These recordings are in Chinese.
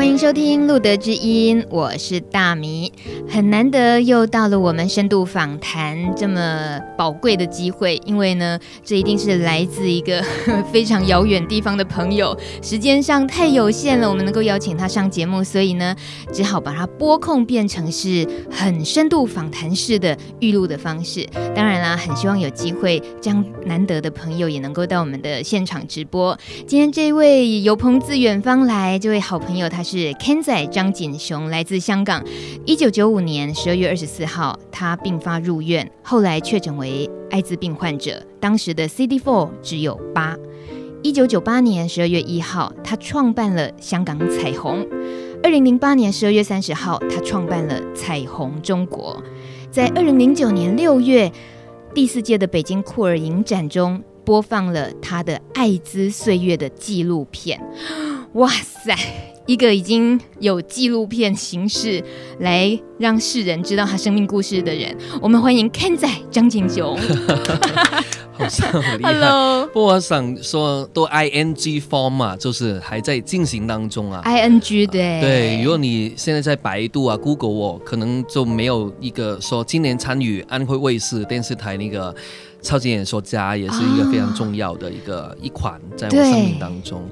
欢迎收听《路德之音》，我是大米。很难得又到了我们深度访谈这么宝贵的机会，因为呢，这一定是来自一个 非常遥远地方的朋友，时间上太有限了，我们能够邀请他上节目，所以呢，只好把它拨控变成是很深度访谈式的预录的方式。当然啦，很希望有机会，将难得的朋友也能够到我们的现场直播。今天这位有朋自远方来，这位好朋友他。是 Ken 仔张锦雄，来自香港。一九九五年十二月二十四号，他病发入院，后来确诊为艾滋病患者。当时的 CD4 只有八。一九九八年十二月一号，他创办了香港彩虹。二零零八年十二月三十号，他创办了彩虹中国。在二零零九年六月，第四届的北京酷儿影展中，播放了他的《艾滋岁月》的纪录片。哇塞！一个已经有纪录片形式来让世人知道他生命故事的人，我们欢迎 Ken 仔张景雄。好像很厉害。Hello，不过我想说，都 ing form 嘛，就是还在进行当中啊。ing 对对，如果你现在在百度啊、Google 我可能就没有一个说今年参与安徽卫视电视台那个。超级演说家也是一个非常重要的一个、哦、一款，在我生命当中。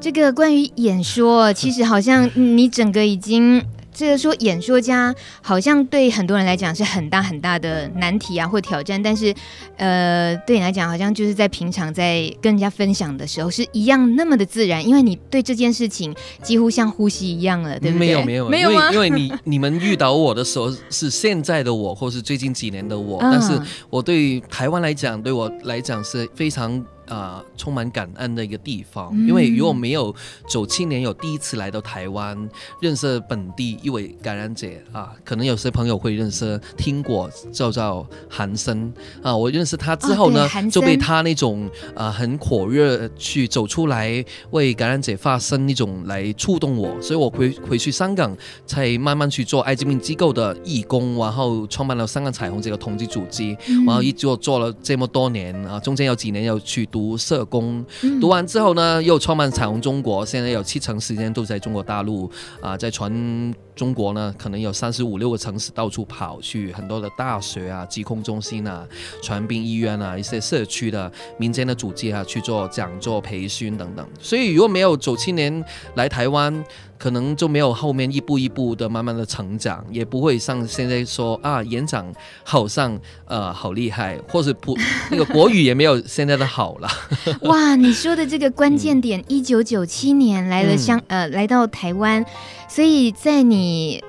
这个关于演说，其实好像 你整个已经。这个说演说家好像对很多人来讲是很大很大的难题啊，或挑战，但是，呃，对你来讲好像就是在平常在跟人家分享的时候是一样那么的自然，因为你对这件事情几乎像呼吸一样了，对不对？没有没有没有，因为因为你你们遇到我的时候是现在的我，或是最近几年的我，嗯、但是我对台湾来讲，对我来讲是非常。啊、呃，充满感恩的一个地方，因为如果没有九七年有第一次来到台湾，认识本地一位感染者啊，可能有些朋友会认识听过叫做韩森。啊，我认识他之后呢，哦、就被他那种啊很火热去走出来为感染者发声那种来触动我，所以我回回去香港才慢慢去做艾滋病机构的义工，然后创办了香港彩虹这个同志组织，嗯、然后一做做了这么多年啊，中间有几年要去。读社工，读完之后呢，又创办彩虹中国，现在有七成时间都在中国大陆啊，在全中国呢，可能有三十五六个城市到处跑去，很多的大学啊、疾控中心啊、传病医院啊、一些社区的民间的组织啊，去做讲座、培训等等。所以如果没有九七年来台湾，可能就没有后面一步一步的慢慢的成长，也不会像现在说啊，演讲好像呃好厉害，或是普那个国语也没有现在的好了。哇，你说的这个关键点，一九九七年来了香、嗯、呃来到台湾，所以在你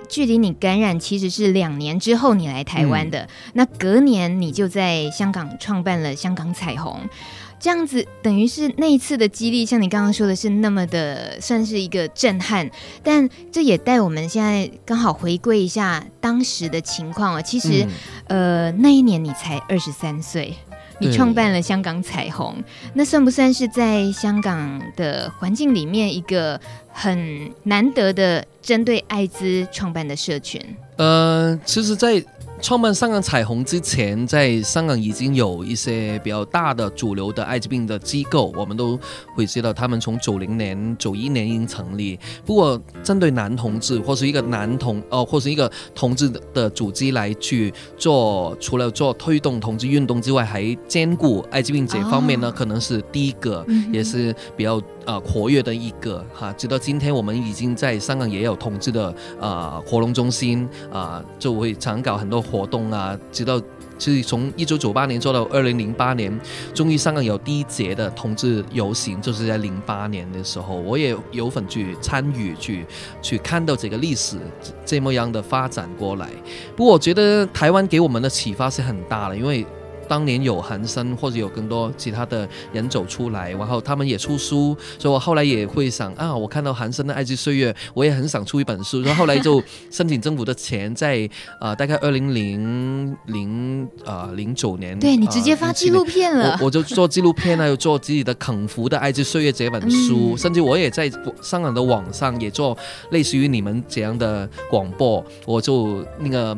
距离你感染其实是两年之后你来台湾的，嗯、那隔年你就在香港创办了香港彩虹。这样子等于是那一次的激励，像你刚刚说的是那么的，算是一个震撼。但这也带我们现在刚好回归一下当时的情况啊。其实，嗯、呃，那一年你才二十三岁，你创办了香港彩虹，那算不算是在香港的环境里面一个很难得的针对艾滋创办的社群？呃，其实，在创办香港彩虹之前，在香港已经有一些比较大的主流的艾滋病的机构，我们都会知道，他们从九零年、九一年已经成立。不过，针对男同志或是一个男同哦，或是一个同志的组织来去做，除了做推动同志运动之外，还兼顾艾滋病这方面呢，可能是第一个，也是比较。呃，活跃的一个哈，直到今天我们已经在香港也有同志的啊活动中心啊，就会常搞很多活动啊。直到其实从一九九八年做到二零零八年，终于香港有第一节的同志游行，就是在零八年的时候，我也有份去参与去去看到这个历史这么样的发展过来。不过我觉得台湾给我们的启发是很大的，因为。当年有韩生或者有更多其他的人走出来，然后他们也出书，所以我后来也会想啊，我看到韩生的《爱之岁月》，我也很想出一本书，然后后来就申请政府的钱，在 大概二零零零啊零九年，对你直接发纪录片了，呃、我我就做纪录片啊，又做自己的《肯福的爱之岁月》这本书，嗯、甚至我也在香港的网上也做类似于你们这样的广播，我就那个。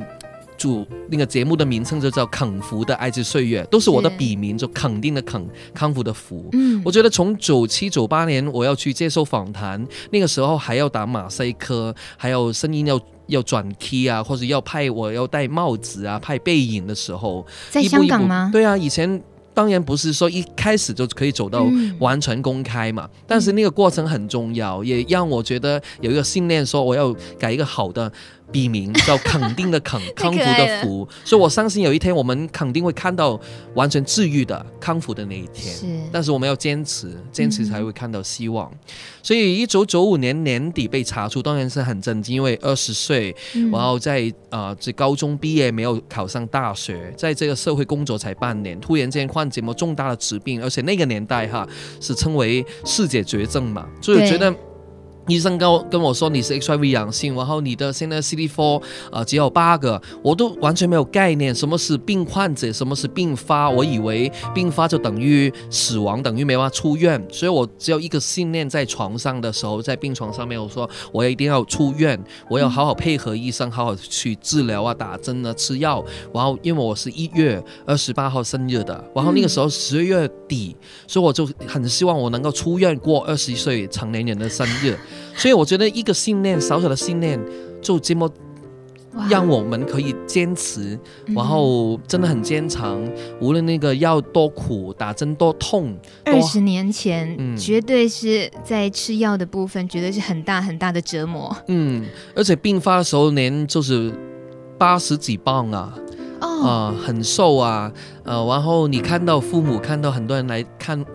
主那个节目的名称就叫《肯福的爱之岁月》，都是我的笔名，就肯定的肯，康复的福。嗯，我觉得从九七九八年我要去接受访谈，那个时候还要打马赛克，还有声音要要转 key 啊，或者要拍我要戴帽子啊，拍背影的时候，在香港吗？一步一步，对啊，以前。当然不是说一开始就可以走到完全公开嘛，嗯、但是那个过程很重要，也让我觉得有一个信念，说我要改一个好的笔名，叫肯定的肯，康复的福，所以我相信有一天我们肯定会看到完全治愈的康复的那一天。是，但是我们要坚持，坚持才会看到希望。嗯、所以一九九五年年底被查出，当然是很震惊，因为二十岁，然后在啊这、呃、高中毕业没有考上大学，在这个社会工作才半年，突然间患。这么重大的疾病，而且那个年代哈是称为世界绝症嘛，所以我觉得。医生跟我跟我说你是 HIV 阳性，然后你的现在 CD4 呃只有八个，我都完全没有概念什么是病患者，什么是病发，我以为病发就等于死亡，等于没办法出院，所以我只有一个信念，在床上的时候，在病床上面，我说我一定要出院，我要好好配合医生，好好去治疗啊，打针啊，吃药。然后因为我是一月二十八号生日的，然后那个时候十月底，所以我就很希望我能够出院过二十一岁成年人的生日。所以我觉得一个信念，小小的信念，就这么让我们可以坚持，然后真的很坚强。嗯、无论那个药多苦，打针多痛。二十年前，嗯、绝对是在吃药的部分，绝对是很大很大的折磨。嗯，而且病发的时候连就是八十几磅啊，啊、哦呃，很瘦啊，呃，然后你看到父母，看到很多人来看。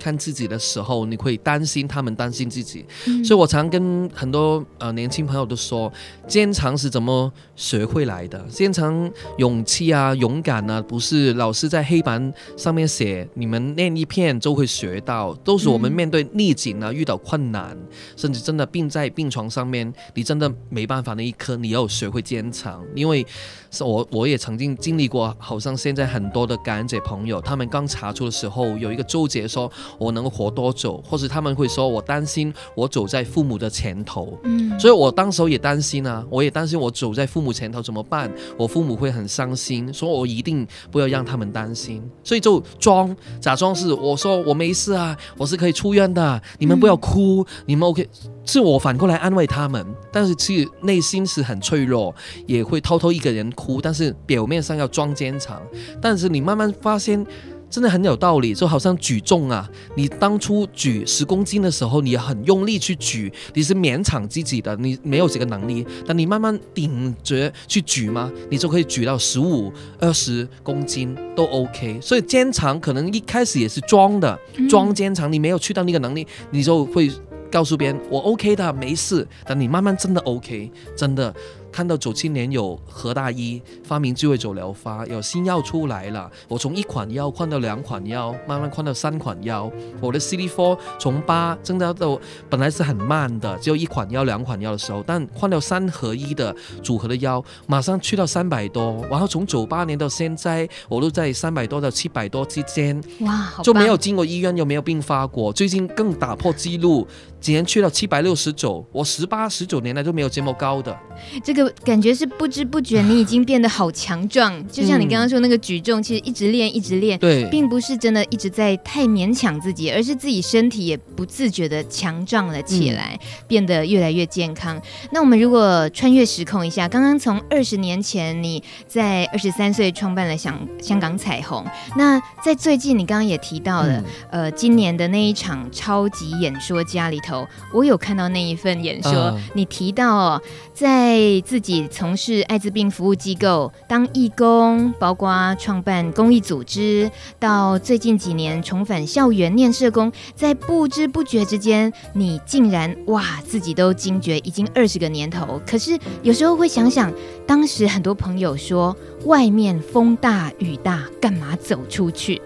看自己的时候，你会担心他们担心自己，嗯、所以我常跟很多呃年轻朋友都说，坚强是怎么学会来的？坚强、勇气啊、勇敢啊，不是老师在黑板上面写，你们念一遍就会学到，都是我们面对逆境啊、嗯、遇到困难，甚至真的病在病床上面，你真的没办法那一刻，你要学会坚强。因为是我我也曾经经历过，好像现在很多的感染者朋友，他们刚查出的时候，有一个纠结说。我能活多久，或者他们会说我担心我走在父母的前头，嗯，所以我当时候也担心啊，我也担心我走在父母前头怎么办？我父母会很伤心，所以我一定不要让他们担心，所以就装假装是我说我没事啊，我是可以出院的，你们不要哭，嗯、你们 OK，是我反过来安慰他们，但是其实内心是很脆弱，也会偷偷一个人哭，但是表面上要装坚强，但是你慢慢发现。真的很有道理，就好像举重啊，你当初举十公斤的时候，你很用力去举，你是勉强自己的，你没有这个能力。但你慢慢顶着去举嘛，你就可以举到十五、二十公斤都 OK。所以坚强可能一开始也是装的，装坚强，你没有去到那个能力，你就会告诉别人我 OK 的，没事。但你慢慢真的 OK，真的。看到九七年有何大一发明智慧酒疗法，有新药出来了。我从一款药换到两款药，慢慢换到三款药。我的 CD4 从八增加到本来是很慢的，只有一款药、两款药的时候，但换到三合一的组合的药，马上去到三百多。然后从九八年到现在，我都在三百多到七百多之间。哇，就没有进过医院，又没有病发过。最近更打破纪录，竟然去到七百六十九。我十八、十九年来都没有这么高的。这个。感觉是不知不觉，你已经变得好强壮。就像你刚刚说那个举重，其实一直练一直练，对，并不是真的一直在太勉强自己，而是自己身体也不自觉的强壮了起来，变得越来越健康。那我们如果穿越时空一下，刚刚从二十年前你在二十三岁创办了香香港彩虹，那在最近你刚刚也提到了，呃，今年的那一场超级演说家里头，我有看到那一份演说，呃、你提到哦，在自己从事艾滋病服务机构当义工，包括创办公益组织，到最近几年重返校园念社工，在不知不觉之间，你竟然哇，自己都惊觉已经二十个年头。可是有时候会想想，当时很多朋友说，外面风大雨大，干嘛走出去？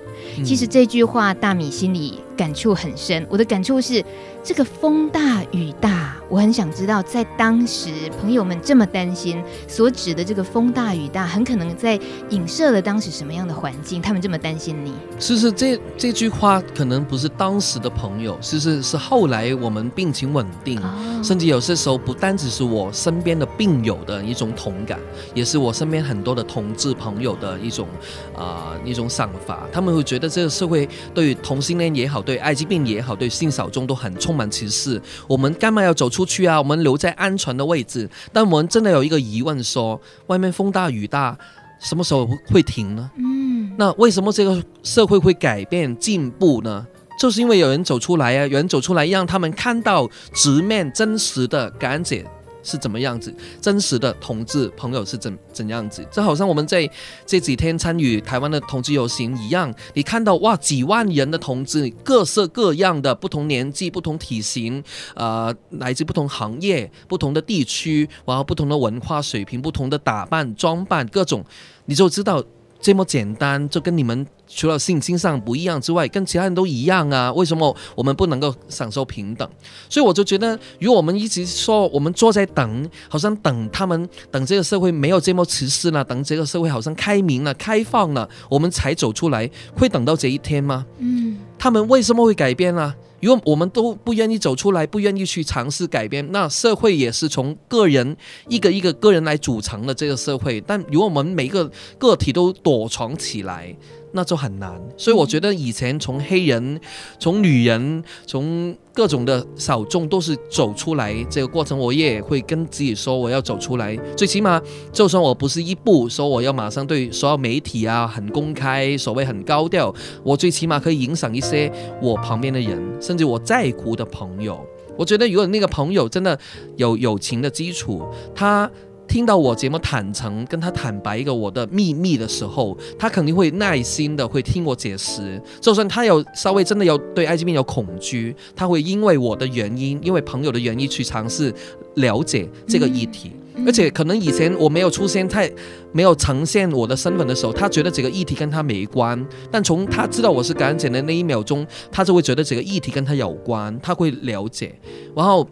其实这句话，大米心里感触很深。我的感触是，这个风大雨大，我很想知道，在当时朋友们这么担心，所指的这个风大雨大，很可能在影射了当时什么样的环境？他们这么担心你。是是这这句话可能不是当时的朋友，是是是后来我们病情稳定，哦、甚至有些时候不单只是我身边的病友的一种同感，也是我身边很多的同志朋友的一种啊、呃、一种想法。他们会觉得这个社会对于同性恋也好，对艾滋病也好，对性小众都很充满歧视。我们干嘛要走出去啊？我们留在安全的位置。但我们真的有一个疑问说，说外面风大雨大，什么时候会停呢？嗯，那为什么这个社会会改变进步呢？就是因为有人走出来啊，有人走出来，让他们看到直面真实的感染者。是怎么样子？真实的同志朋友是怎怎样子？就好像我们在这几天参与台湾的同志游行一样，你看到哇，几万人的同志，各色各样的，不同年纪、不同体型，呃，来自不同行业、不同的地区，然后不同的文化水平、不同的打扮装扮，各种，你就知道。这么简单，就跟你们除了性倾向不一样之外，跟其他人都一样啊？为什么我们不能够享受平等？所以我就觉得，如果我们一直说我们坐在等，好像等他们，等这个社会没有这么歧视了，等这个社会好像开明了、开放了，我们才走出来，会等到这一天吗？嗯，他们为什么会改变呢？如果我们都不愿意走出来，不愿意去尝试改变，那社会也是从个人一个一个个人来组成的这个社会。但如果我们每个个体都躲藏起来，那就很难，所以我觉得以前从黑人、从女人、从各种的小众都是走出来这个过程，我也会跟自己说我要走出来。最起码，就算我不是一步说我要马上对所有媒体啊很公开，所谓很高调，我最起码可以影响一些我旁边的人，甚至我在乎的朋友。我觉得如果那个朋友真的有友情的基础，他。听到我这么坦诚，跟他坦白一个我的秘密的时候，他肯定会耐心的会听我解释。就算他有稍微真的有对艾滋病有恐惧，他会因为我的原因，因为朋友的原因去尝试了解这个议题。嗯、而且可能以前我没有出现，太没有呈现我的身份的时候，他觉得这个议题跟他没关。但从他知道我是感染者的那一秒钟，他就会觉得这个议题跟他有关，他会了解，然后。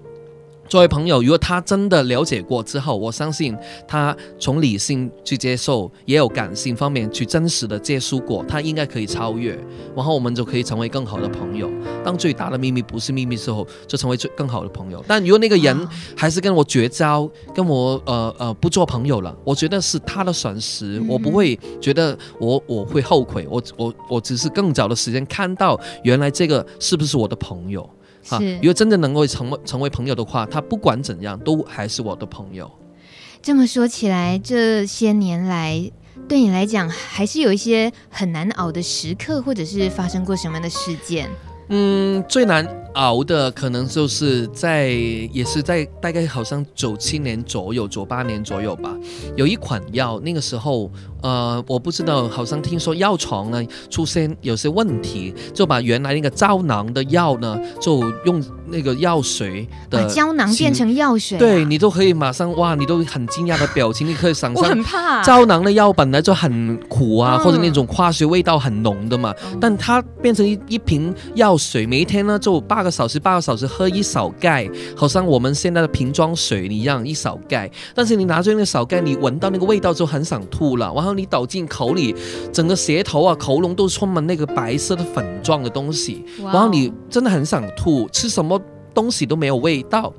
作为朋友，如果他真的了解过之后，我相信他从理性去接受，也有感性方面去真实的接触过，他应该可以超越，然后我们就可以成为更好的朋友。当最大的秘密不是秘密之后，就成为最更好的朋友。但如果那个人还是跟我绝交，跟我呃呃不做朋友了，我觉得是他的损失，我不会觉得我我会后悔，我我我只是更早的时间看到原来这个是不是我的朋友。啊，如果真的能够成为成为朋友的话，他不管怎样都还是我的朋友。这么说起来，这些年来对你来讲，还是有一些很难熬的时刻，或者是发生过什么样的事件？嗯，最难熬的可能就是在，也是在大概好像九七年左右，九八年左右吧，有一款药，那个时候。呃，我不知道，好像听说药厂呢出现有些问题，就把原来那个胶囊的药呢，就用那个药水的把胶囊变成药水，啊，对你都可以马上哇，你都很惊讶的表情，你可以想象，我很怕。胶囊的药本来就很苦啊，或者那种化学味道很浓的嘛，嗯、但它变成一一瓶药水，每一天呢就八个小时八个小时喝一勺盖，好像我们现在的瓶装水一样一勺盖，但是你拿着那个勺盖，你闻到那个味道就很想吐了，然后。你倒进口里，整个舌头啊、喉咙都充满那个白色的粉状的东西然后你真的很想吐，吃什么东西都没有味道。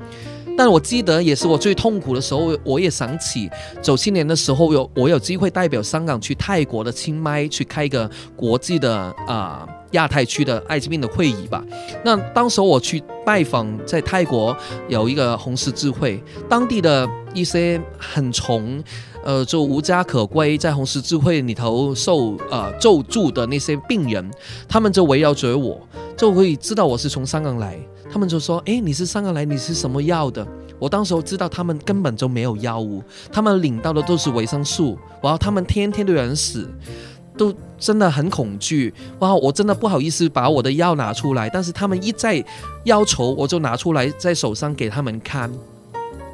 但我记得也是我最痛苦的时候，我也想起九七年的时候有我有机会代表香港去泰国的清迈去开一个国际的啊。亚太区的艾滋病的会议吧，那当时我去拜访，在泰国有一个红十字会，当地的一些很穷，呃，就无家可归，在红十字会里头受呃救助的那些病人，他们就围绕着我，就会知道我是从香港来，他们就说：“诶，你是上个来，你是什么药的？”我当时知道他们根本就没有药物，他们领到的都是维生素，然后他们天天都有人死，都真的很恐惧。哇我真的不好意思把我的药拿出来，但是他们一再要求，我就拿出来在手上给他们看。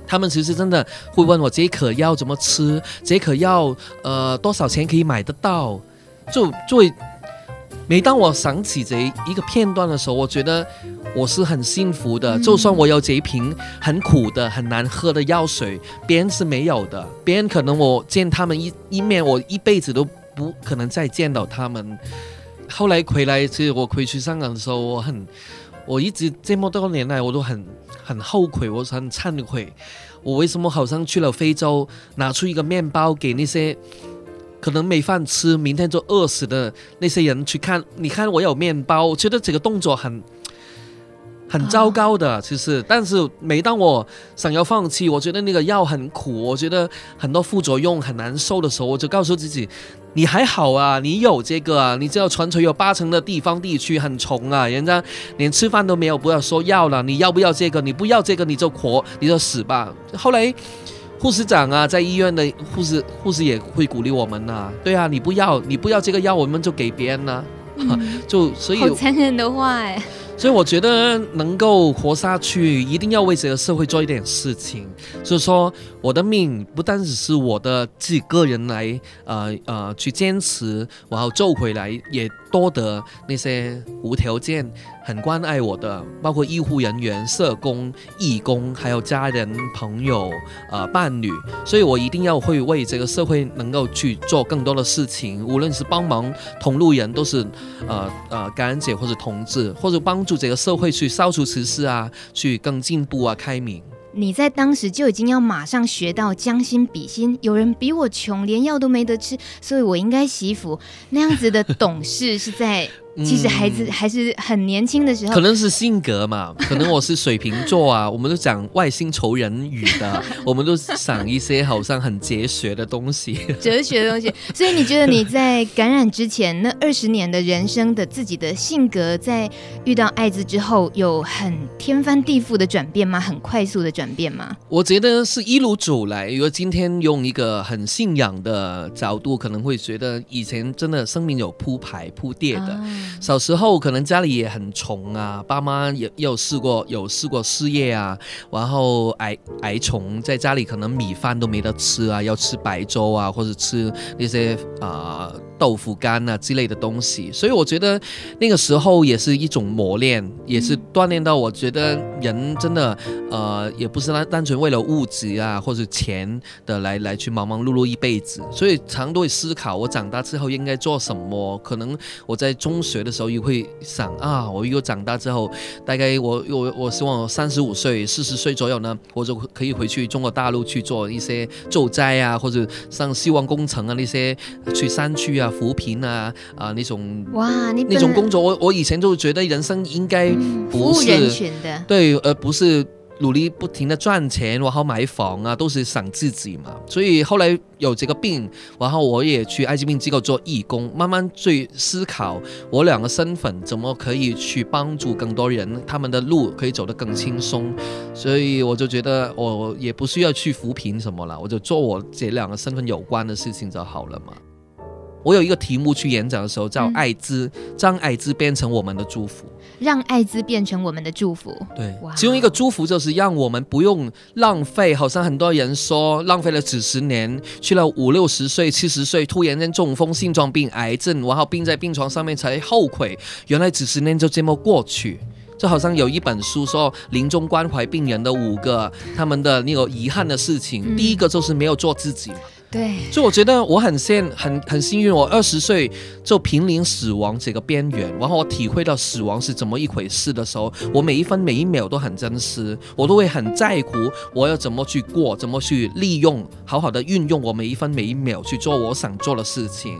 他们其实真的会问我这一颗药怎么吃，这颗药呃多少钱可以买得到？就就会每当我想起这一个片段的时候，我觉得我是很幸福的。嗯、就算我有这一瓶很苦的、很难喝的药水，别人是没有的。别人可能我见他们一一面，我一辈子都不可能再见到他们。后来回来，其实我回去香港的时候，我很。我一直这么多年来，我都很很后悔，我很忏悔，我为什么好像去了非洲，拿出一个面包给那些可能没饭吃，明天就饿死的那些人去看？你看我有面包，我觉得这个动作很很糟糕的，其实。但是每当我想要放弃，我觉得那个药很苦，我觉得很多副作用很难受的时候，我就告诉自己。你还好啊，你有这个啊，你知道全球有八成的地方地区很穷啊，人家连吃饭都没有，不要说要了，你要不要这个？你不要这个你就活，你就死吧。后来护士长啊，在医院的护士护士也会鼓励我们呐、啊，对啊，你不要你不要这个药，我们就给别人呐、啊，嗯、就所以好残忍的话哎。所以我觉得能够活下去，一定要为这个社会做一点事情。所以说，我的命不单只是我的自己个人来，呃呃去坚持，然后救回来，也多得那些无条件很关爱我的，包括医护人员、社工、义工，还有家人、朋友、呃伴侣。所以我一定要会为这个社会能够去做更多的事情，无论是帮忙同路人，都是呃呃感恩节或者同志，或者帮。助这个社会去消除歧视啊，去更进步啊，开明。你在当时就已经要马上学到将心比心，有人比我穷，连药都没得吃，所以我应该惜福。那样子的懂事是在。其实孩子还是很年轻的时候，可能是性格嘛，可能我是水瓶座啊，我们都讲外星仇人语的，我们都想一些好像很哲学的东西，哲学的东西。所以你觉得你在感染之前那二十年的人生的自己的性格，在遇到艾滋之后有很天翻地覆的转变吗？很快速的转变吗？我觉得是一路走来。如果今天用一个很信仰的角度，可能会觉得以前真的生命有铺排铺垫的。啊小时候可能家里也很穷啊，爸妈也也有试过有试过失业啊，然后挨挨穷，在家里可能米饭都没得吃啊，要吃白粥啊，或者吃那些啊、呃、豆腐干啊之类的东西。所以我觉得那个时候也是一种磨练，也是锻炼到我觉得人真的呃也不是单单纯为了物质啊或者钱的来来去忙忙碌碌一辈子。所以常都会思考我长大之后应该做什么。可能我在中学的时候也会想啊，我如果长大之后，大概我我我希望三十五岁、四十岁左右呢，我就可以回去中国大陆去做一些救灾啊，或者像希望工程啊那些去山区啊扶贫啊啊那种哇，那种工作，我我以前就觉得人生应该不是、嗯、服务人群的，对，而不是。努力不停的赚钱，然后买房啊，都是想自己嘛。所以后来有这个病，然后我也去艾滋病机构做义工，慢慢去思考我两个身份怎么可以去帮助更多人，他们的路可以走得更轻松。所以我就觉得我也不需要去扶贫什么了，我就做我这两个身份有关的事情就好了嘛。我有一个题目去演讲的时候叫“艾滋”，让艾滋变成我们的祝福，让艾滋变成我们的祝福。对，其中一个祝福就是让我们不用浪费，好像很多人说浪费了几十年，去了五六十岁、七十岁，突然间中风、心脏病、癌症，然后病在病床上面才后悔，原来几十年就这么过去。就好像有一本书说，临终关怀病人的五个他们的那个遗憾的事情，嗯、第一个就是没有做自己。对，所以我觉得我很幸很很幸运，我二十岁就濒临死亡这个边缘，然后我体会到死亡是怎么一回事的时候，我每一分每一秒都很真实，我都会很在乎我要怎么去过，怎么去利用，好好的运用我每一分每一秒去做我想做的事情。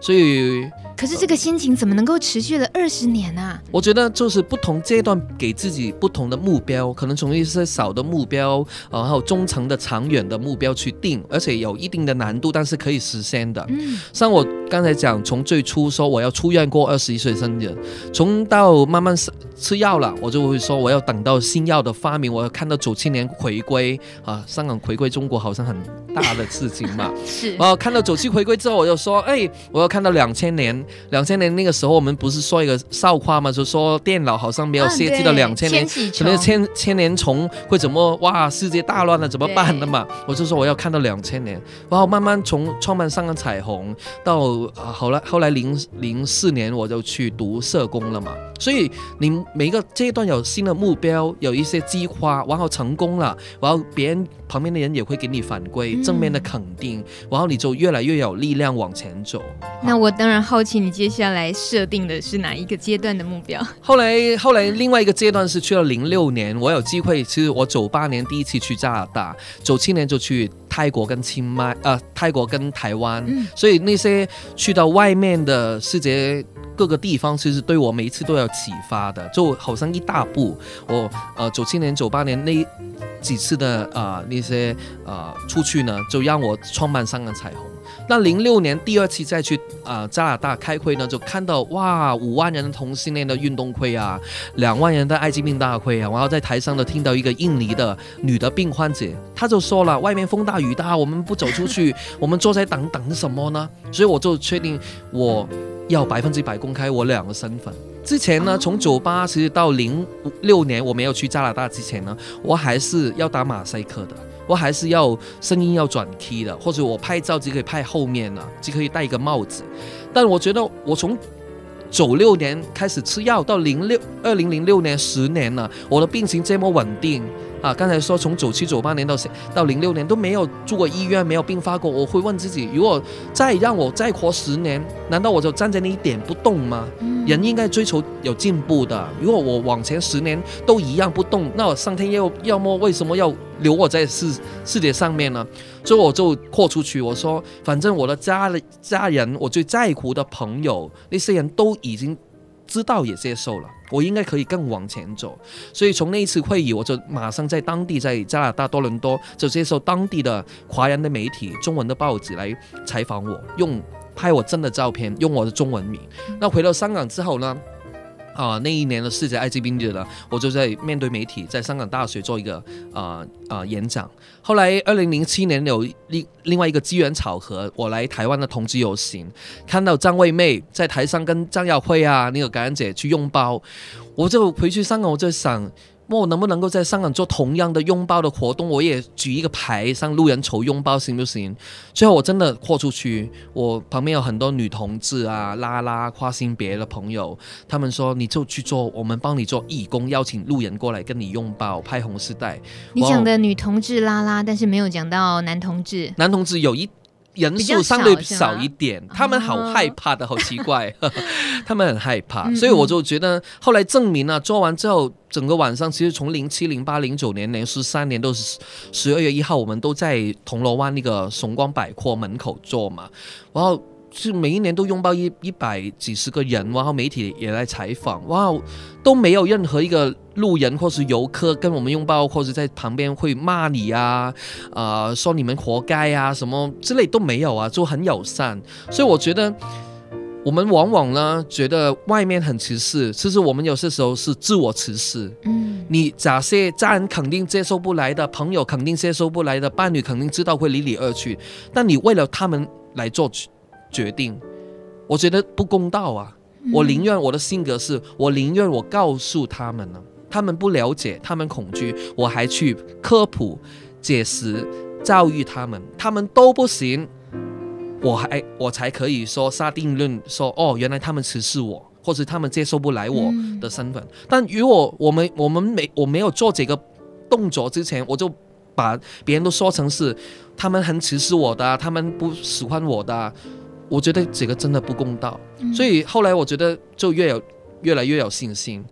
所以，可是这个心情怎么能够持续了二十年呢、啊？我觉得就是不同阶段给自己不同的目标，可能从一些小的目标，然后中长的、长远的目标去定，而且有一定的难度，但是可以实现的。嗯，像我刚才讲，从最初说我要出院过二十一岁生日，从到慢慢吃吃药了，我就会说我要等到新药的发明，我要看到九七年回归啊，香港回归中国好像很大的事情嘛。是。然后看到九七回归之后，我就说，哎，我要看到两千年，两千年那个时候我们不是说一个笑话嘛，就说电脑好像没有设计到两千年，可能千千年虫会怎么哇，世界大乱了怎么办的嘛？我就说我要看到两千年，然后慢慢从创办上个彩虹到。啊，后来后来零零四年我就去读社工了嘛，所以你每一个阶段有新的目标，有一些计划，然后成功了，然后别人旁边的人也会给你反馈正面的肯定，然后你就越来越有力量往前走。那我当然好奇，你接下来设定的是哪一个阶段的目标？后来后来另外一个阶段是去了零六年，我有机会，其实我九八年第一次去加拿大，九七年就去泰国跟清迈，呃，泰国跟台湾，嗯、所以那些。去到外面的世界各个地方，其实对我每一次都有启发的，就好像一大步。我呃九七年、九八年那几次的啊、呃、那些啊、呃、出去呢，就让我创办香港彩虹。那零六年第二次再去啊、呃、加拿大开会呢，就看到哇五万人的同性恋的运动会啊，两万人的艾滋病大会啊，然后在台上呢听到一个印尼的女的病患者，她就说了：外面风大雨大，我们不走出去，我们坐在等等什么呢？所以我就确定我要百分之百公开我两个身份。之前呢，从九八其实到零六年我没有去加拿大之前呢，我还是要打马赛克的。我还是要声音要转 key 的，或者我拍照只可以拍后面了，只可以戴一个帽子。但我觉得我从九六年开始吃药到零六二零零六年十年了，我的病情这么稳定。啊，刚才说从九七九八年到到零六年都没有住过医院，没有病发过。我会问自己，如果再让我再活十年，难道我就站在那一点不动吗？嗯、人应该追求有进步的。如果我往前十年都一样不动，那我上天要要么为什么要留我在世世界上面呢？所以我就豁出去，我说反正我的家家人，我最在乎的朋友，那些人都已经。知道也接受了，我应该可以更往前走，所以从那一次会议，我就马上在当地，在加拿大多伦多就接受当地的华人的媒体、中文的报纸来采访我，用拍我真的照片，用我的中文名。那回到香港之后呢？啊，那一年的世界艾滋病日呢，我就在面对媒体，在香港大学做一个啊啊、演讲。后来二零零七年有另另外一个机缘巧合，我来台湾的同志游行，看到张惠妹在台上跟张耀辉啊那个感染者去拥抱，我就回去香港，我就想。我能不能够在香港做同样的拥抱的活动？我也举一个牌，向路人求拥抱，行不行？最后我真的豁出去，我旁边有很多女同志啊、拉拉、跨性别的朋友，他们说你就去做，我们帮你做义工，邀请路人过来跟你拥抱，拍红丝带。你讲的女同志拉拉，但是没有讲到男同志。男同志有一。人数相对少一点，他们好害怕的，好奇怪，他们很害怕，所以我就觉得后来证明了，做完之后，整个晚上其实从零七、零八、零九年、连十三年都是十二月一号，我们都在铜锣湾那个崇光百货门口做嘛，然后。是每一年都拥抱一一百几十个人，然后媒体也来采访，哇，都没有任何一个路人或是游客跟我们拥抱，或者在旁边会骂你啊，啊、呃，说你们活该啊，什么之类都没有啊，就很友善。所以我觉得我们往往呢觉得外面很歧视，其实我们有些时候是自我歧视。嗯，你假设家人肯定接受不来的，朋友肯定接受不来的，伴侣肯定知道会离你而去，但你为了他们来做。决定，我觉得不公道啊！我宁愿我的性格是，我宁愿我告诉他们呢，他们不了解，他们恐惧，我还去科普、解释、教育他们，他们都不行，我还我才可以说下定论，说哦，原来他们歧视我，或者他们接受不来我的身份。但如果我们我们没我没有做这个动作之前，我就把别人都说成是他们很歧视我的，他们不喜欢我的。我觉得这个真的不公道，所以后来我觉得就越有越来越有信心。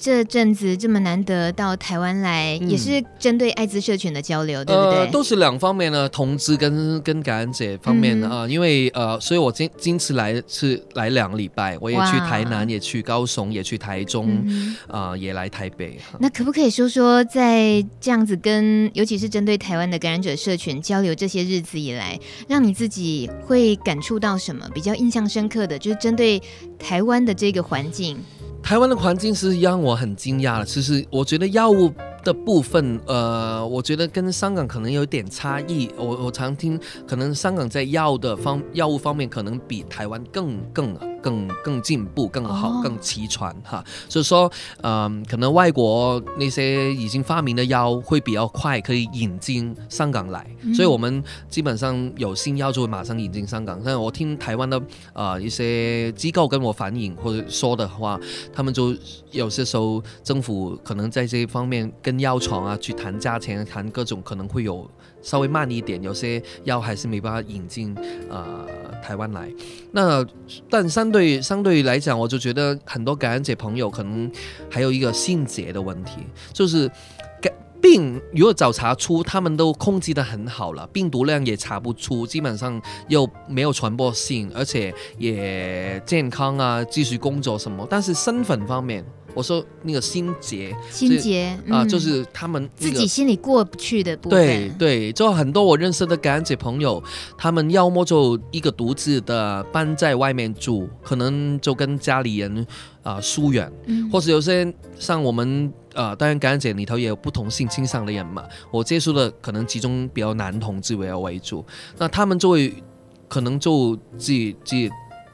这阵子这么难得到台湾来，嗯、也是针对艾滋社群的交流，对不对？呃、都是两方面的，同志跟跟感染者方面的啊、嗯呃。因为呃，所以我今今次来是来两个礼拜，我也去台南，也去高雄，也去台中，啊、嗯呃，也来台北。那可不可以说说，在这样子跟，尤其是针对台湾的感染者社群交流这些日子以来，让你自己会感触到什么比较印象深刻的？就是针对台湾的这个环境。台湾的环境是让我很惊讶的，其实我觉得药物的部分，呃，我觉得跟香港可能有点差异。我我常听，可能香港在药的方药物方面，可能比台湾更更。更更进步、更好、更齐全哈，所以说，嗯，可能外国那些已经发明的药会比较快可以引进香港来，嗯、所以我们基本上有新药就会马上引进香港。但我听台湾的啊、呃、一些机构跟我反映或者说的话，他们就有些时候政府可能在这一方面跟药厂啊去谈价钱、谈各种可能会有。稍微慢一点，有些药还是没办法引进呃台湾来。那但相对相对来讲，我就觉得很多感染者朋友可能还有一个性结的问题，就是病如果早查出，他们都控制得很好了，病毒量也查不出，基本上又没有传播性，而且也健康啊，继续工作什么。但是身份方面。我说那个心结，心结啊、呃，就是他们、那个、自己心里过不去的部分。对对，就很多我认识的感恩节朋友，他们要么就一个独自的搬在外面住，可能就跟家里人啊、呃、疏远，嗯、或者有些像我们啊、呃，当然感恩节里头也有不同性倾向的人嘛。我接触的可能其中比较男同志为为主，那他们就会可能就自己自己。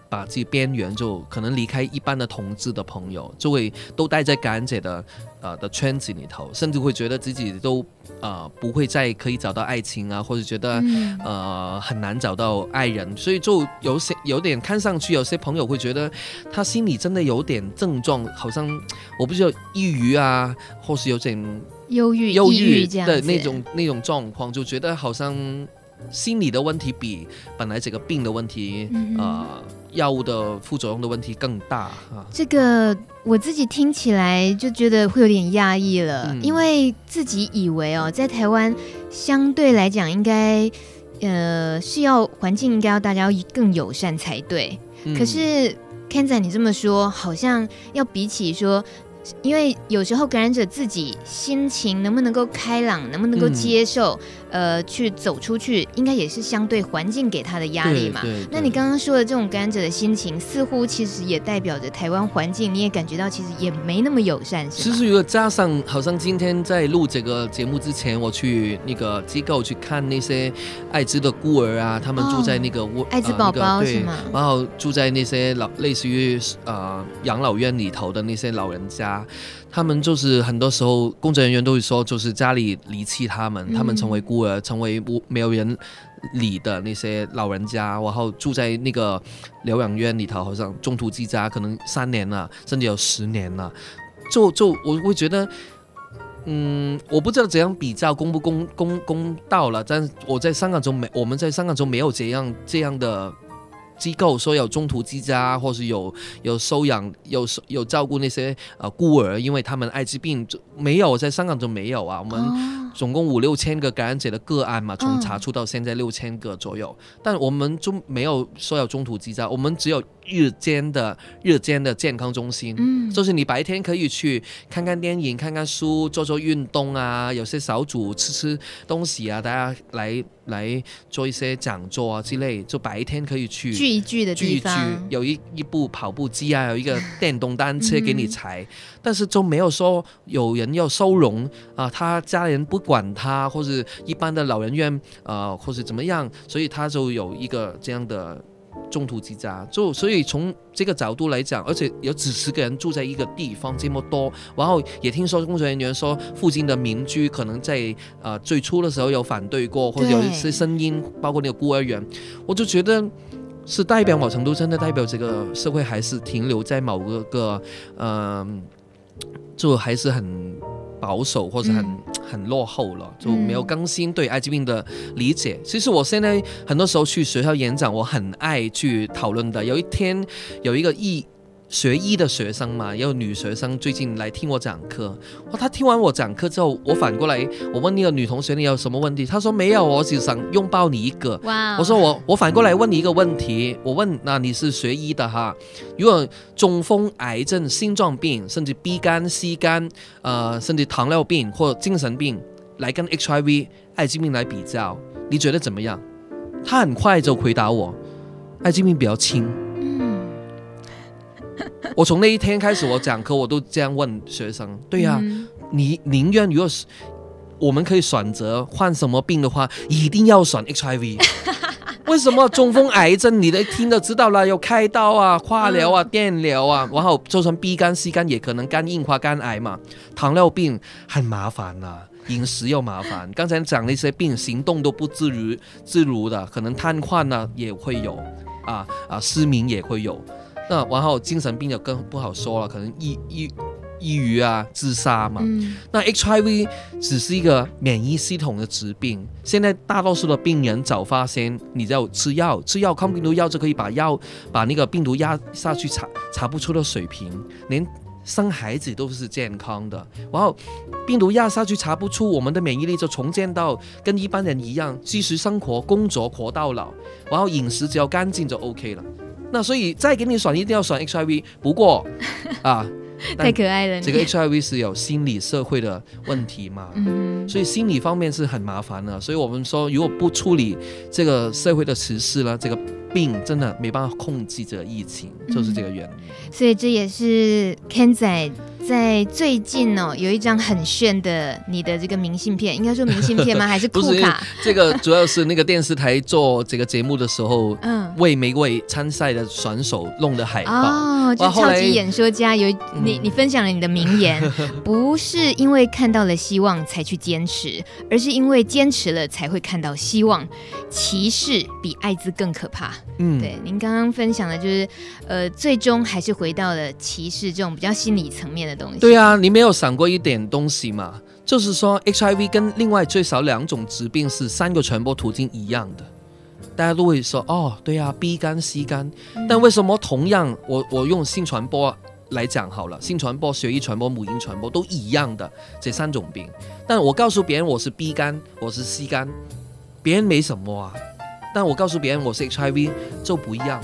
把自己边缘，就可能离开一般的同志的朋友，就会都待在感染者的呃的圈子里头，甚至会觉得自己都呃不会再可以找到爱情啊，或者觉得、嗯、呃很难找到爱人，所以就有些有点看上去，有些朋友会觉得他心里真的有点症状，好像我不知道抑郁啊，或是有点忧郁忧郁的那种那种状况，就觉得好像心理的问题比本来这个病的问题、嗯、呃。药物的副作用的问题更大啊！这个我自己听起来就觉得会有点压抑了，嗯、因为自己以为哦，在台湾相对来讲应该呃是要环境应该要大家要更友善才对，嗯、可是 Ken 仔你这么说，好像要比起说。因为有时候感染者自己心情能不能够开朗，能不能够接受，嗯、呃，去走出去，应该也是相对环境给他的压力嘛。那你刚刚说的这种感染者的心情，似乎其实也代表着台湾环境，你也感觉到其实也没那么友善？其实如果加上，好像今天在录这个节目之前，我去那个机构去看那些艾滋的孤儿啊，他们住在那个窝、哦，艾滋宝宝是吗？然后住在那些老类似于呃养老院里头的那些老人家。他们就是很多时候，工作人员都会说，就是家里离弃他们，他们成为孤儿，成为无没有人理的那些老人家，然后住在那个疗养院里头，好像中途之家，可能三年了，甚至有十年了。就就我会觉得，嗯，我不知道怎样比较公不公公公道了，但我在香港中没，我们在香港中没有这样这样的。机构说有中途之家，或是有有收养、有有照顾那些呃孤儿，因为他们艾滋病没有，在香港就没有啊。我们总共五六千个感染者的个案嘛，从查出到现在六千个左右，但我们就没有说有中途之家，我们只有。日间的日间的健康中心，嗯，就是你白天可以去看看电影、看看书、做做运动啊，有些小组吃吃东西啊，大家来来做一些讲座啊之类，就白天可以去聚一聚的地方，聚一聚，有一一部跑步机啊，有一个电动单车给你踩，嗯、但是就没有说有人要收容啊，他家人不管他，或者一般的老人院啊，或者怎么样，所以他就有一个这样的。中途之家，就所以从这个角度来讲，而且有几十个人住在一个地方这么多，然后也听说工作人员说附近的民居可能在呃最初的时候有反对过，或者有一些声音，包括那个孤儿院，我就觉得是代表某程度真的代表这个社会还是停留在某个个嗯、呃，就还是很。保守或者很很落后了，就没有更新对艾滋病的理解。其实我现在很多时候去学校演讲，我很爱去讨论的。有一天有一个议学医的学生嘛，也有女学生最近来听我讲课。哇，她听完我讲课之后，我反过来我问那个女同学，你有什么问题？她说没有，我只想拥抱你一个。哇！我说我我反过来问你一个问题，我问那你是学医的哈？如果中风、癌症、心脏病，甚至 B 肝、C 肝，呃，甚至糖尿病或精神病，来跟 HIV 艾滋病来比较，你觉得怎么样？她很快就回答我，艾滋病比较轻。我从那一天开始，我讲课我都这样问学生。对呀、啊，嗯、你宁愿如果是我们可以选择患什么病的话，一定要选 HIV。为什么中风、癌症你都听都知道了，有开刀啊、化疗啊、电疗啊，然后就算 B 肝、C 肝也可能肝硬化、肝癌嘛。糖尿病很麻烦啊，饮食又麻烦。刚才讲那些病，行动都不自如自如的，可能瘫痪呢也会有，啊啊失明也会有。那然后精神病就更不好说了，可能抑抑抑郁啊、自杀嘛。嗯、那 HIV 只是一个免疫系统的疾病，现在大多数的病人早发现，你就吃药，吃药抗病毒药就可以把药把那个病毒压下去查查不出的水平，连生孩子都是健康的。然后病毒压下去查不出，我们的免疫力就重建到跟一般人一样，继续生活、工作、活到老。然后饮食只要干净就 OK 了。那所以再给你选，一定要选 HIV。不过 啊，太可爱了。这个 HIV 是有心理社会的问题嘛？嗯，所以心理方面是很麻烦的。所以我们说，如果不处理这个社会的歧视呢，这个病真的没办法控制这个疫情，就是这个原因。所以这也是 Ken 仔。在最近哦，有一张很炫的你的这个明信片，应该说明信片吗？还是 酷卡？这个主要是那个电视台做这个节目的时候，嗯，为每位参赛的选手弄的海报。哦，就超级演说家有你，你分享了你的名言，不是因为看到了希望才去坚持，而是因为坚持了才会看到希望。歧视比艾滋更可怕。嗯，对，您刚刚分享的就是，呃，最终还是回到了歧视这种比较心理层面的。对啊，你没有想过一点东西嘛？就是说，HIV 跟另外最少两种疾病是三个传播途径一样的，大家都会说哦，对啊，B 肝、C 肝，但为什么同样，我我用性传播来讲好了，性传播、血液传播、母婴传播都一样的这三种病，但我告诉别人我是 B 肝，我是 C 肝，别人没什么啊，但我告诉别人我是 HIV 就不一样。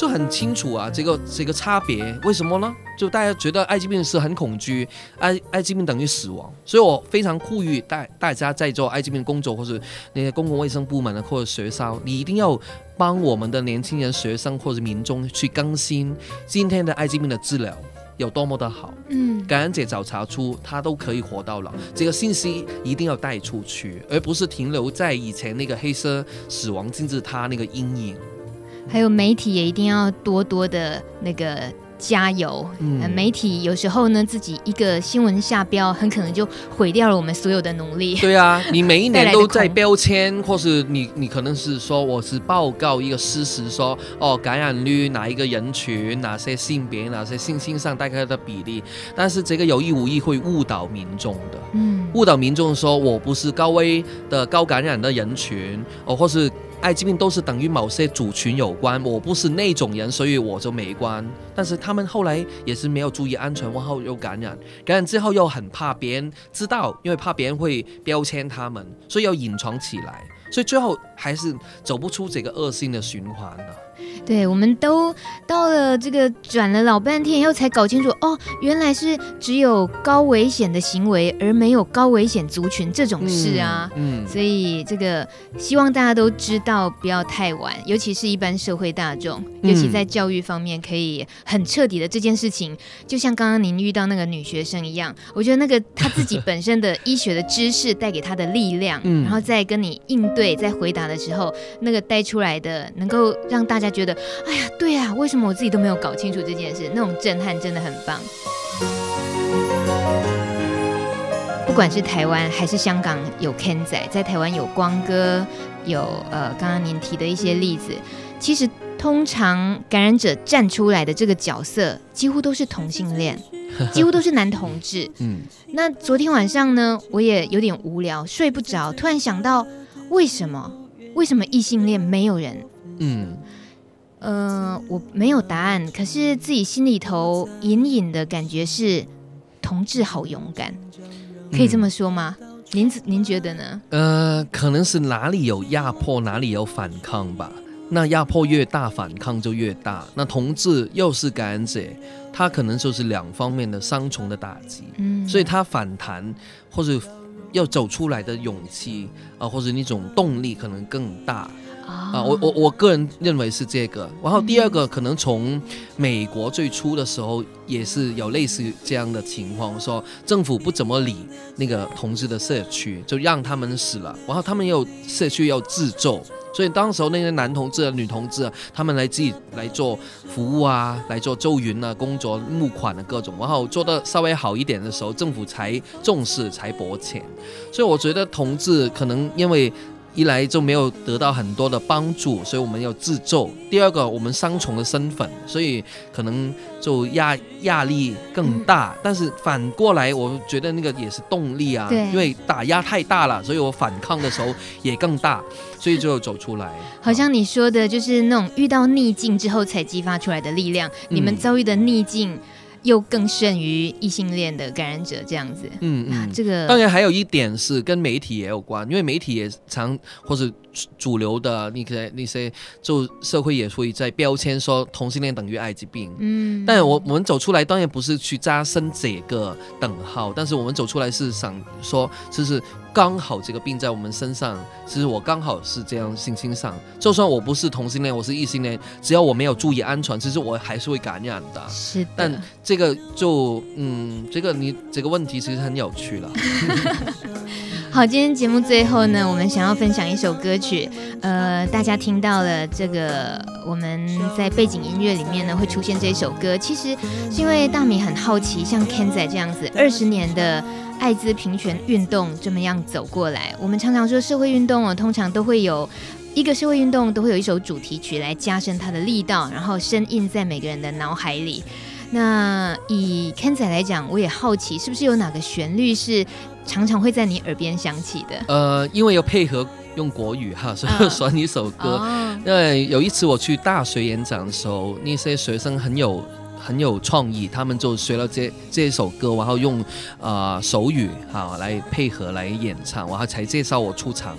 就很清楚啊，这个这个差别为什么呢？就大家觉得艾滋病是很恐惧，艾艾滋病等于死亡，所以我非常呼吁大大家在做艾滋病工作或者那些公共卫生部门的或者学校，你一定要帮我们的年轻人、学生或者民众去更新今天的艾滋病的治疗有多么的好。嗯，感染者早查出，他都可以活到老，这个信息一定要带出去，而不是停留在以前那个黑色死亡金字塔那个阴影。还有媒体也一定要多多的那个加油。嗯，媒体有时候呢，自己一个新闻下标，很可能就毁掉了我们所有的努力。对啊，你每一年都在标签，或是你你可能是说我是报告一个事实说，说哦感染率哪一个人群，哪些性别，哪些性性上大概的比例，但是这个有意无意会误导民众的。嗯，误导民众说我不是高危的高感染的人群，哦，或是。艾滋病都是等于某些族群有关，我不是那种人，所以我就没关。但是他们后来也是没有注意安全，然后又感染，感染之后又很怕别人知道，因为怕别人会标签他们，所以要隐藏起来，所以最后还是走不出这个恶性的循环的。对，我们都到了这个转了老半天以后才搞清楚哦，原来是只有高危险的行为，而没有高危险族群这种事啊。嗯，嗯，所以这个希望大家都知道，不要太晚，尤其是一般社会大众，尤其在教育方面，可以很彻底的这件事情。就像刚刚您遇到那个女学生一样，我觉得那个她自己本身的医学的知识带给她的力量，嗯，然后再跟你应对、再回答的时候，那个带出来的，能够让大家觉得。哎呀，对呀，为什么我自己都没有搞清楚这件事？那种震撼真的很棒。不管是台湾还是香港，有 Ken 仔，在台湾有光哥，有呃，刚刚您提的一些例子。其实，通常感染者站出来的这个角色，几乎都是同性恋，几乎都是男同志。嗯，那昨天晚上呢，我也有点无聊，睡不着，突然想到，为什么？为什么异性恋没有人？嗯。呃，我没有答案，可是自己心里头隐隐的感觉是，同志好勇敢，可以这么说吗？嗯、您您觉得呢？呃，可能是哪里有压迫，哪里有反抗吧。那压迫越大，反抗就越大。那同志又是感染者，他可能就是两方面的双重的打击。嗯，所以他反弹或者要走出来的勇气啊，或者那种动力可能更大。啊，我我我个人认为是这个。然后第二个，可能从美国最初的时候也是有类似这样的情况，说政府不怎么理那个同志的社区，就让他们死了。然后他们又社区要自救。所以当时候那些男同志、女同志，他们来自己来做服务啊，来做周云啊，工作募款的各种，然后做的稍微好一点的时候，政府才重视，才拨钱。所以我觉得同志可能因为。一来就没有得到很多的帮助，所以我们要自救。第二个，我们双重的身份，所以可能就压压力更大。但是反过来，我觉得那个也是动力啊，因为打压太大了，所以我反抗的时候也更大，所以就走出来。好像你说的就是那种遇到逆境之后才激发出来的力量。你们遭遇的逆境。又更胜于异性恋的感染者这样子，嗯嗯，这个当然还有一点是跟媒体也有关，因为媒体也常或者主流的那些那些就社会也会在标签说同性恋等于艾滋病，嗯，但我我们走出来当然不是去加深这个等号，但是我们走出来是想说就是。刚好这个病在我们身上，其实我刚好是这样心情上，就算我不是同性恋，我是异性恋，只要我没有注意安全，其实我还是会感染的。是的。但这个就嗯，这个你这个问题其实很有趣了。好，今天节目最后呢，我们想要分享一首歌曲，呃，大家听到了这个，我们在背景音乐里面呢会出现这首歌，其实是因为大米很好奇，像 Ken 仔这样子二十年的。艾滋平权运动这么样走过来，我们常常说社会运动哦，通常都会有一个社会运动都会有一首主题曲来加深它的力道，然后深印在每个人的脑海里。那以 Ken 仔来讲，我也好奇是不是有哪个旋律是常常会在你耳边响起的？呃，因为要配合用国语哈，所以选一首歌。哦、因为有一次我去大学演讲的时候，那些学生很有。很有创意，他们就学了这这首歌，然后用啊、呃、手语哈来配合来演唱，然后才介绍我出场。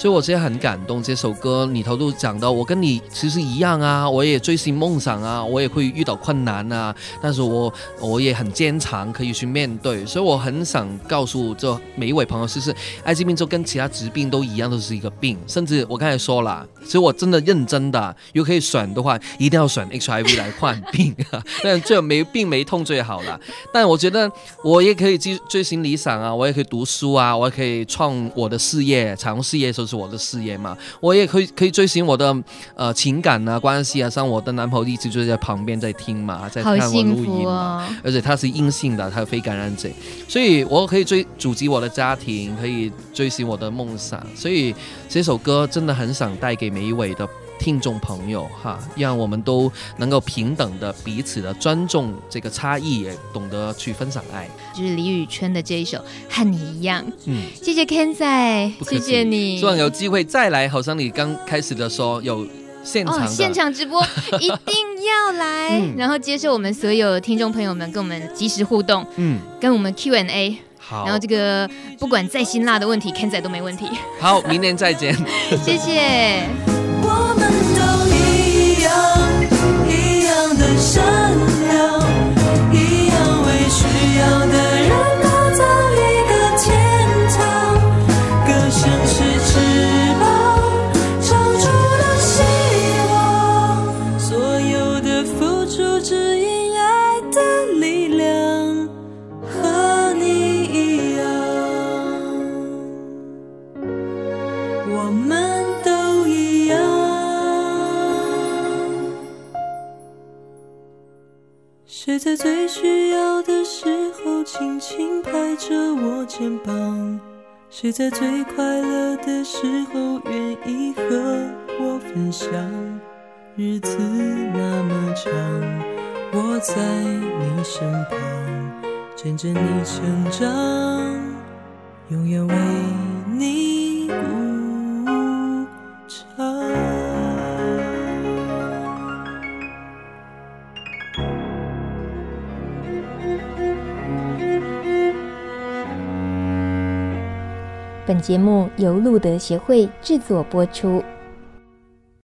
所以我真的很感动，这首歌里头都讲到，我跟你其实一样啊，我也追寻梦想啊，我也会遇到困难啊，但是我我也很坚强，可以去面对。所以我很想告诉这每一位朋友，其实艾滋病就跟其他疾病都一样，都是一个病。甚至我刚才说了，其实我真的认真的，如果可以选的话，一定要选 HIV 来患病啊，但最没病没痛最好了。但我觉得我也可以追追寻理想啊，我也可以读书啊，我也可以创我的事业，彩虹事业的时候我的事业嘛，我也可以可以追寻我的呃情感啊关系啊，像我的男朋友一直就在旁边在听嘛，在看我录音嘛，哦、而且他是阴性的，他是非感染者，所以我可以追组织我的家庭，可以追寻我的梦想，所以这首歌真的很想带给每一位的。听众朋友哈，让我们都能够平等的彼此的尊重这个差异，也懂得去分享爱。就是李宇春的这一首《和你一样》。嗯，谢谢 Ken 仔，谢谢你。希望有机会再来，好像你刚开始的时候有现场、哦、现场直播，一定要来，嗯、然后接受我们所有听众朋友们跟我们即时互动，嗯，跟我们 Q&A。好，然后这个不管再辛辣的问题，Ken 仔都没问题。好，明年再见，谢谢。谁在最快乐的时候，愿意和我分享？日子那么长，我在你身旁，见证你成长，永远为你鼓本节目由路德协会制作播出。